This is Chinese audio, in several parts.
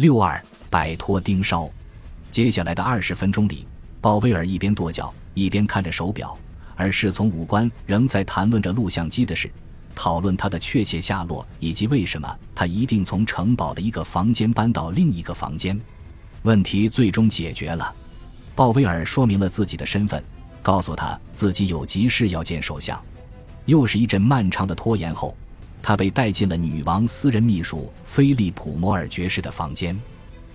六二摆脱盯梢。接下来的二十分钟里，鲍威尔一边跺脚，一边看着手表，而侍从武官仍在谈论着录像机的事，讨论他的确切下落以及为什么他一定从城堡的一个房间搬到另一个房间。问题最终解决了，鲍威尔说明了自己的身份，告诉他自己有急事要见首相。又是一阵漫长的拖延后。他被带进了女王私人秘书菲利普·摩尔爵士的房间。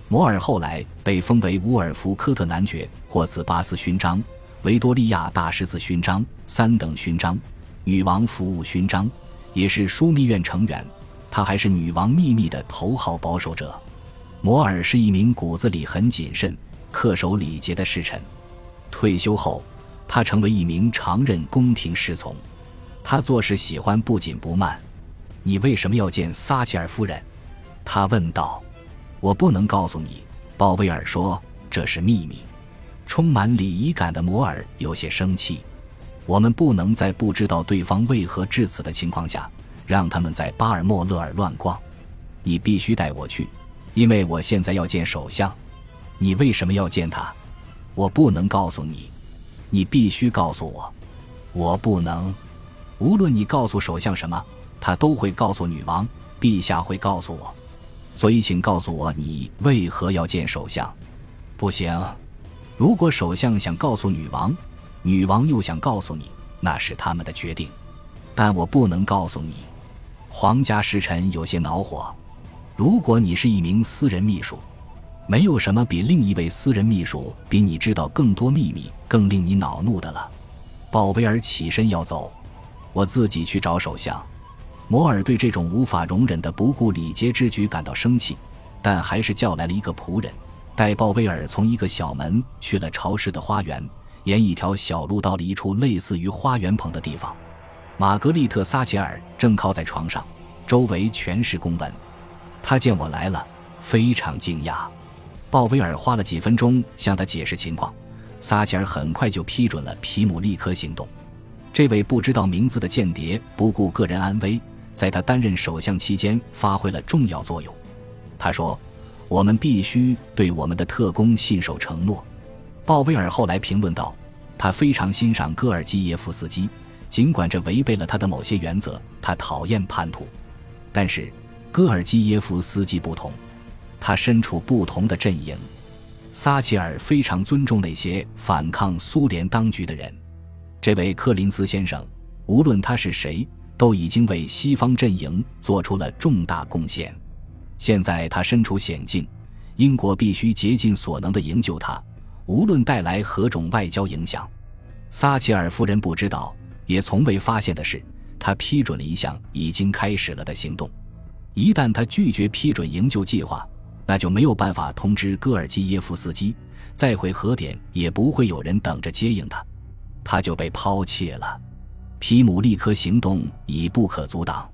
摩尔后来被封为乌尔夫科特男爵，获赐巴斯勋章、维多利亚大十字勋章、三等勋章、女王服务勋章，也是枢密院成员。他还是女王秘密的头号保守者。摩尔是一名骨子里很谨慎、恪守礼节的侍臣。退休后，他成为一名常任宫廷侍从。他做事喜欢不紧不慢。你为什么要见撒切尔夫人？他问道。我不能告诉你，鲍威尔说，这是秘密。充满礼仪感的摩尔有些生气。我们不能在不知道对方为何至此的情况下，让他们在巴尔莫勒尔乱逛。你必须带我去，因为我现在要见首相。你为什么要见他？我不能告诉你。你必须告诉我。我不能。无论你告诉首相什么。他都会告诉女王，陛下会告诉我，所以请告诉我你为何要见首相。不行，如果首相想告诉女王，女王又想告诉你，那是他们的决定，但我不能告诉你。皇家使臣有些恼火。如果你是一名私人秘书，没有什么比另一位私人秘书比你知道更多秘密更令你恼怒的了。鲍威尔起身要走，我自己去找首相。摩尔对这种无法容忍的不顾礼节之举感到生气，但还是叫来了一个仆人，带鲍威尔从一个小门去了潮湿的花园，沿一条小路到了一处类似于花园棚的地方。玛格丽特·撒切尔正靠在床上，周围全是公文。他见我来了，非常惊讶。鲍威尔花了几分钟向他解释情况，撒切尔很快就批准了皮姆利科行动。这位不知道名字的间谍不顾个人安危。在他担任首相期间，发挥了重要作用。他说：“我们必须对我们的特工信守承诺。”鲍威尔后来评论道：“他非常欣赏戈尔基耶夫斯基，尽管这违背了他的某些原则。他讨厌叛徒，但是戈尔基耶夫斯基不同，他身处不同的阵营。撒切尔非常尊重那些反抗苏联当局的人。这位柯林斯先生，无论他是谁。”都已经为西方阵营做出了重大贡献，现在他身处险境，英国必须竭尽所能地营救他，无论带来何种外交影响。撒切尔夫人不知道，也从未发现的是，他批准了一项已经开始了的行动。一旦他拒绝批准营救计划，那就没有办法通知戈尔基耶夫斯基，再回核点也不会有人等着接应他，他就被抛弃了。皮姆利科行动已不可阻挡。